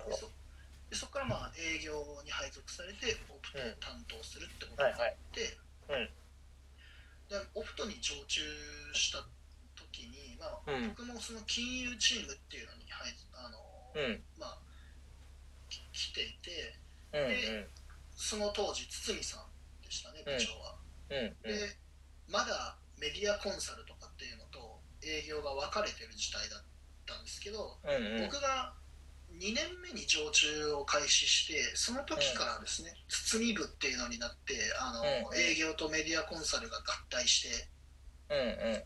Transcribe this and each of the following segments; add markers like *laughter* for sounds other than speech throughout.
るほど。そでそこからまあ営業に配属されてオプトを担当するってことはいはい。になって、うん。でオプトに常駐した時に、まあうん。僕もその金融チームっていうのに入あの、うん。まあき来ていてうんうん。その当時堤さんでしたね部長は。うんうん。でまだメディアコンサルとかっていうのと営業が分かれてる時代だったんですけど、うんうん。僕が2年目に常駐を開始してその時からですね、包み部っていうのになってあの、うん。営業とメディアコンサルが合体してうんうん。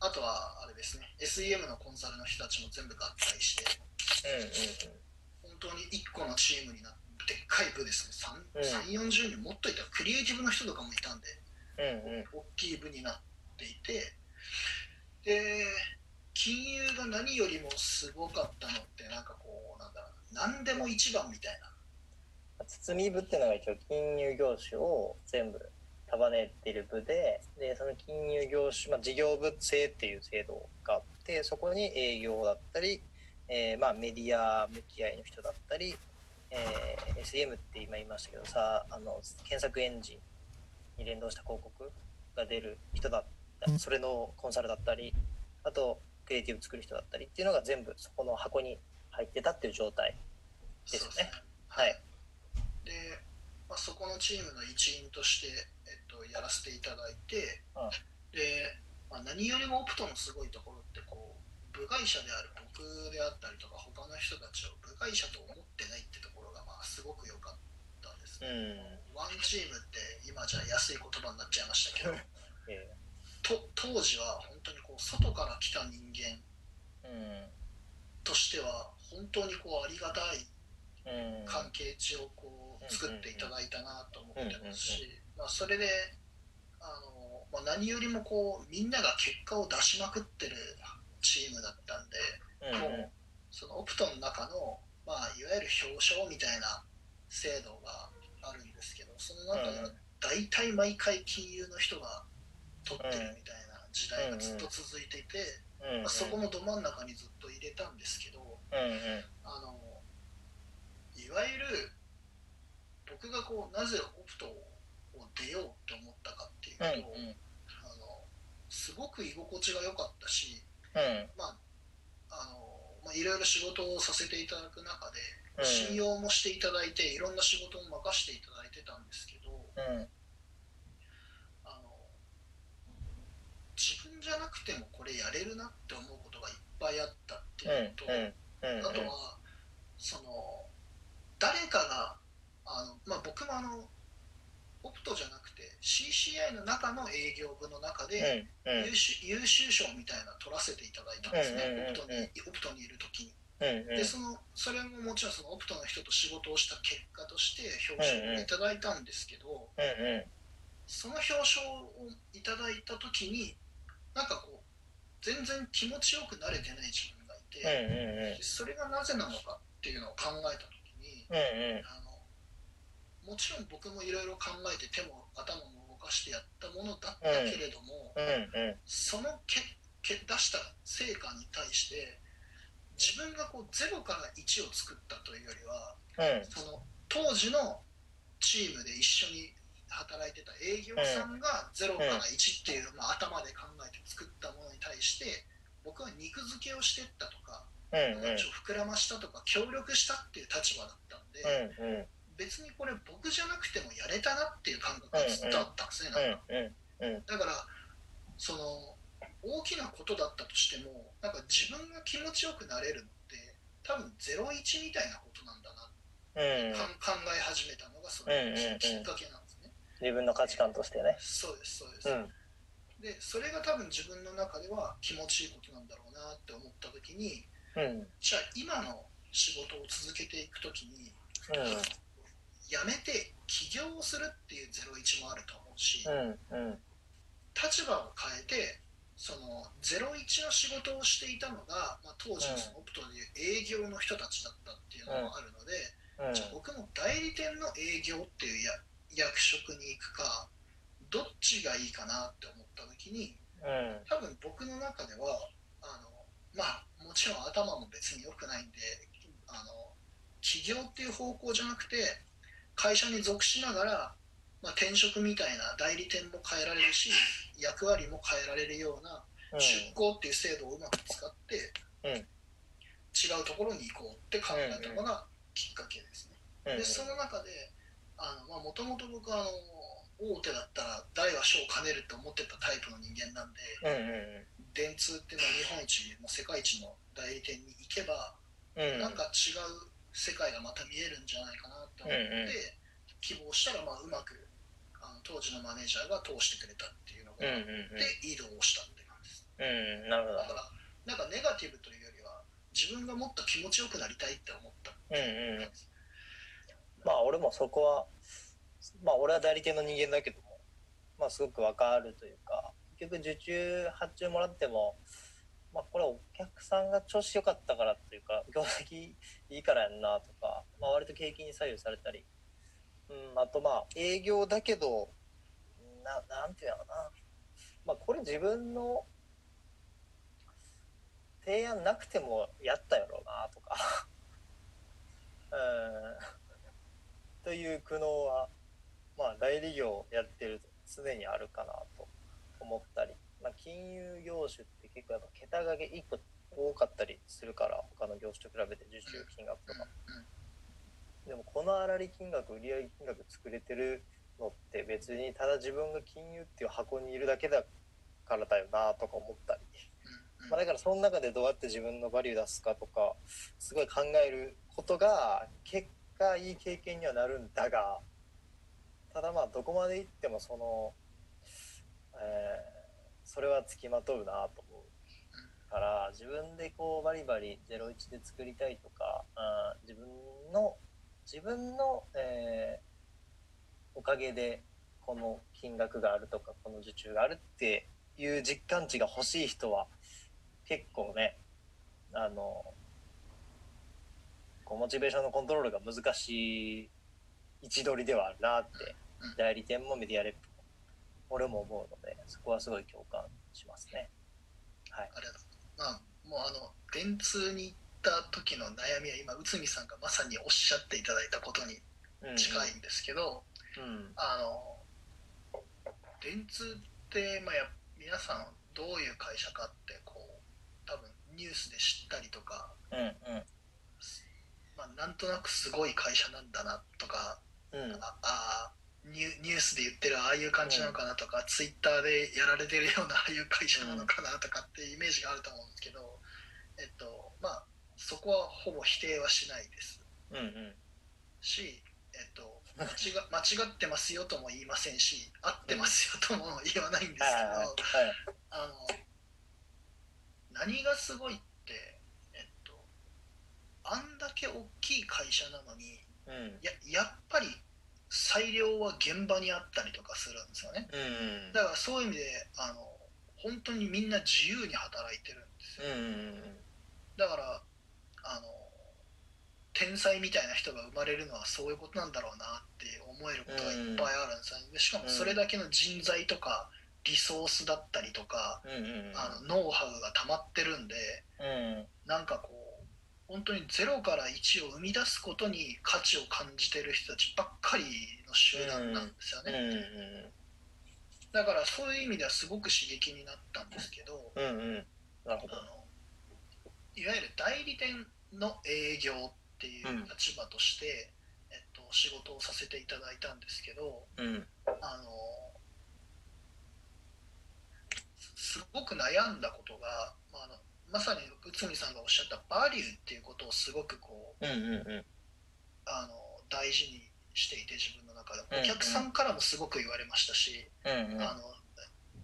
あとはあれですね SEM のコンサルの人たちも全部合体して本当に1個のチームになってでっかい部ですね。うん。3 3 4 0人もっといたらクリエイティブの人とかもいたんでうんうん。大きい部になっていてで金融が何よりもすごかったのってなんかこう何でも一番みたいな。包み部っていうのが一応金融業種を全部束ねている部ででその金融業種、まあ、事業部制っていう制度があってそこに営業だったり、えーまあ、メディア向き合いの人だったり、えー SEM って今言いましたけどさあの検索エンジンに連動した広告が出る人だったりそれのコンサルだったりあとクリエイティブ作る人だったりっていうのが全部そこの箱に入ってたっていう状態ですよね。はい。で、まあ、そこのチームの一員として、えっと、やらせていただいて、うん。で、まあ、何よりもオプトのすごいところってこう部外者である僕であったりとか他の人たちを部外者と思ってないってところがまあすごく良かったですね、うん。ワンチームって今じゃ安い言葉になっちゃいましたけど *laughs* えと当時は本当にこう外から来た人間ーうんとしては本当にこうありがたいうん。関係値をこう作っていただいたなと思ってますし、まあ、それであの、まあ、何よりもこうみんなが結果を出しまくってるチームだったんで、うんもうそのオプトの中の、まあ、いわゆる表彰みたいな制度があるんですけどその中では大体毎回金融の人が取ってるみたいな時代がずっと続いていて、うんまあ、そこのど真ん中にずっと入れたんですけど。うんうん。あのいわゆる僕がこうなぜオプトを出ようと思ったかっていうと、うんうん。あのすごく居心地が良かったし、うん。まああのまあ、いろいろ仕事をさせていただく中で、うん。信用もしていただいていろんな仕事も任せていただいてたんですけどうんあの自分じゃなくてもこれやれるなって思うことがいっぱいあったっていうのと、うんあとはその誰かがあの、まあ、僕もあのオプトじゃなくて CCI の中の営業部の中でうんうん。優秀優秀賞みたいなの取らせていただいたんですね、うんうんうん。うんオプトにオプトにいる時に。うんでそのそれももちろんそのオプトの人と仕事をした結果として表彰をいただいたんですけど、うんうん。その表彰をいただいた時になんかこう全然気持ちよくなれてない自分がいて。うんうんでそれがなぜなのかっていうのを考えた時にうんうん。あのもちろん僕もいろいろ考えて手も頭も動かしてやったものだったけれども、うんうん。そのけけ出した成果に対して自分がこう0から1を作ったというよりはうん。その当時のチームで一緒に働いてた営業さんが0から1っていう、まあ、頭で考えて作ったものに対して僕は肉付けをしてったとかを膨らましたとか協力したっていう立場だったんで、別にこれ僕じゃなくてもやれたなっていう感覚がずっとあったんですね、なんか。だからその大きなことだったとしてもなんか自分が気持ちよくなれるのって多分01みたいなことなんだな、考え始めたのがそのきっかけなんで自分の価値観としてね。そうですそうです、うん。でそれが多分自分の中では気持ちいいことなんだろうなって思った時にうん。じゃあ今の仕事を続けていく時にうん。辞めて起業をするっていう01もあると思うし、うんうん。立場を変えてその01の仕事をしていたのが、まあ、当時のそのオプトでいう営業の人たちだったっていうのもあるので、うん。じゃあ僕も代理店の営業っていうや役職に行くかどっちがいいかなって思った時にうん。多分僕の中ではあのまあもちろん頭も別に良くないんであの起業っていう方向じゃなくて会社に属しながら、まあ、転職みたいな代理店も変えられるし役割も変えられるようなうん。出向っていう制度をうまく使って、うん。違うところに行こうって考えたのがきっかけですね。うん。でその中でもともと僕はあの大手だったら大は小を兼ねると思ってたタイプの人間なんでうんうん電通っていうのは日本一もう世界一の代理店に行けば、うん。なんか違う世界がまた見えるんじゃないかなと思って、うんうん希望したらまあうまくあの当時のマネージャーが通してくれたっていうのが、うんうんで移動をしたって感じです。うんうんなるほど。だからなんかネガティブというよりは自分がもっと気持ちよくなりたいって思ったうんうんまあ俺もそこはまあ俺は代理店の人間だけどもまあすごくわかるというか結局受注発注もらってもまあこれお客さんが調子良かったからというか業績いいからやんなとか、まあ、割と景気に左右されたり、うん、あとまあ営業だけどななんていうのかな。まあこれ自分の提案なくてもやったやろうなとか。*laughs* うん。という苦悩はまあ代理業やってると常にあるかなと思ったり、まあ、金融業種って結構やっぱ桁が1個多かったりするから他の業種と比べて受注金額とか。でもこの粗利金額売上金額作れてるのって別にただ自分が金融っていう箱にいるだけだからだよなとか思ったり。まあ、だからその中でどうやって自分のバリュー出すかとかすごい考えることが結果いい経験にはなるんだがただまあどこまで行ってもその、えーそれはつきまとうなと思うから自分でこうバリバリ01で作りたいとか、うん自分の自分の、えーおかげでこの金額があるとかこの受注があるっていう実感値が欲しい人は結構ねあのこうモチベーションのコントロールが難しい位置取りではあるなってうん。代理店もメディアレップも俺も思うのでそこはすごい共感しますね。はい、あれだまあもうあの電通に行った時の悩みは今内海さんがまさにおっしゃっていただいたことにうん近いんですけど、うん。あの電通って、まあ、や皆さんどういう会社かってこう多分ニュースで知ったりとか、うんうんまあ、なんとなくすごい会社なんだなとかうん。ああニュニュースで言ってるああいう感じなのかなとか、ツイッターでやられてるようなああいう会社なのかなとかっていうイメージがあると思うんですけど、えっとまあそこはほぼ否定はしないです。うんうん。し、えっと、間違 *laughs* 間違ってますよとも言いませんし合ってますよとも言わないんですけど、はいはいはい。あの何がすごいって、えっと、あんだけ大きい会社なのにうん。ややっぱり裁量は現場にあったりとかするんですよね。うんだからそういう意味であの本当にみんな自由に働いてるんですよ。うんだからあの天才みたいな人が生まれるのはそういうことなんだろうなって思えることがいっぱいあるんですよね。でしかもそれだけの人材とかリソースだったりとかあのノウハウが溜まってるんでうん。なんかこう本当に0から1を生み出すことに価値を感じてる人たちばっかりの集団なんですようんね、うん。だからそういう意味ではすごく刺激になったんですけどうんうん。なるほど。あのいわゆる代理店の営業っていう立場として、えっと、仕事をさせていただいたんですけどうん。あのすすごく悩んだことが、まあ、あのまさに内海さんがおっしゃったバリューっていうことをすごくこううんうんうん。あの大事にしていて自分の中でうんうん。お客さんからもすごく言われましたし、うんうん。あの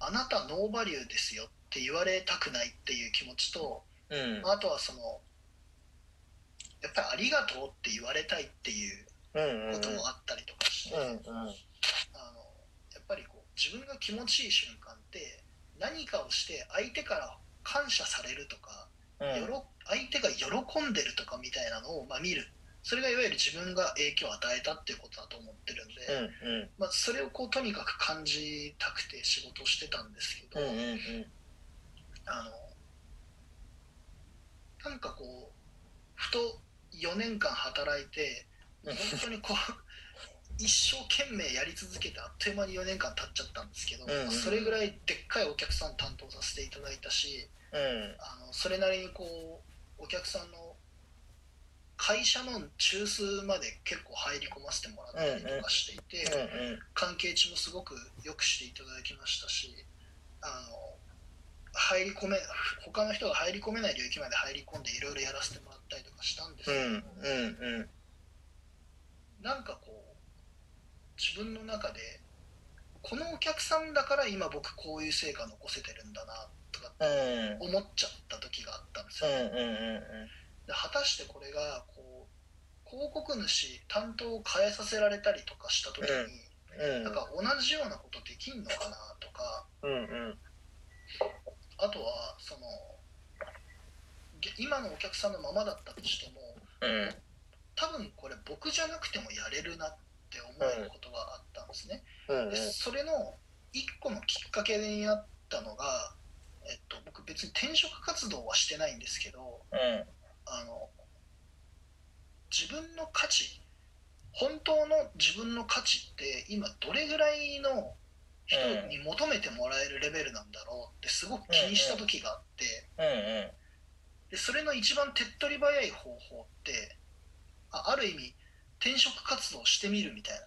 あなたノーバリューですよって言われたくないっていう気持ちとうん。あとはそのやっぱりありがとうって言われたいっていうこともあったりとかして、うんうん。あのやっぱりこう自分が気持ちいい瞬間って何かをして相手から感謝されるとか、うん。よろ相手が喜んでるとかみたいなのを、まあ、見る。それがいわゆる自分が影響を与えたっていうことだと思ってるんで、うんうん。まあ、それをこうとにかく感じたくて仕事をしてたんですけど、うんうんうん。あのなんかこうふと4年間働いて本当にこう *laughs* 一生懸命やり続けてあっという間に4年間経っちゃったんですけど、うんうん。それぐらいでっかいお客さん担当させていただいたしうん。あのそれなりにこうお客さんの会社の中枢まで結構入り込ませてもらったりとかしていて、うんうん。関係値もすごく良くしていただきましたしあの入り込め他の人が入り込めない領域まで入り込んでいろいろやらせてもらったりとかしたんですけど、うんうんうん。なんかこう自分の中でこのお客さんだから今僕こういう成果残せてるんだなとかうん。思っちゃった時があったんですよ、うんうんうんで果たしてこれがこう広告主担当を変えさせられたりとかした時に、うんなんか同じようなことできんのかなとかあとはそのげ今のお客さんのままだったとしてもうん。多分これ僕じゃなくてもやれるなって思えることがあったんですね、うん。でそれの一個のきっかけになったのが、えっと、僕別に転職活動はしてないんですけどうん。あの自分の価値本当の自分の価値って今どれぐらいの人に求めてもらえるレベルなんだろうってすごく気にした時があってうんうん。でそれの一番手っ取り早い方法ってあある意味転職活動してみるみたいな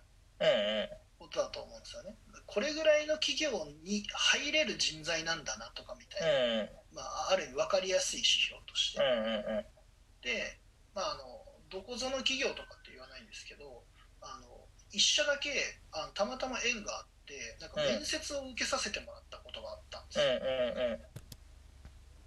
ことだと思うんですよね。これぐらいの企業に入れる人材なんだなとかみたいな、うん。まあ、ある意味分かりやすい指標として。うんうんで、まあ、あのどこぞの企業とかって言わないんですけどあの一社だけあのたまたま縁があってなんか面接を受けさせてもらったことがあったんですよ、うんうん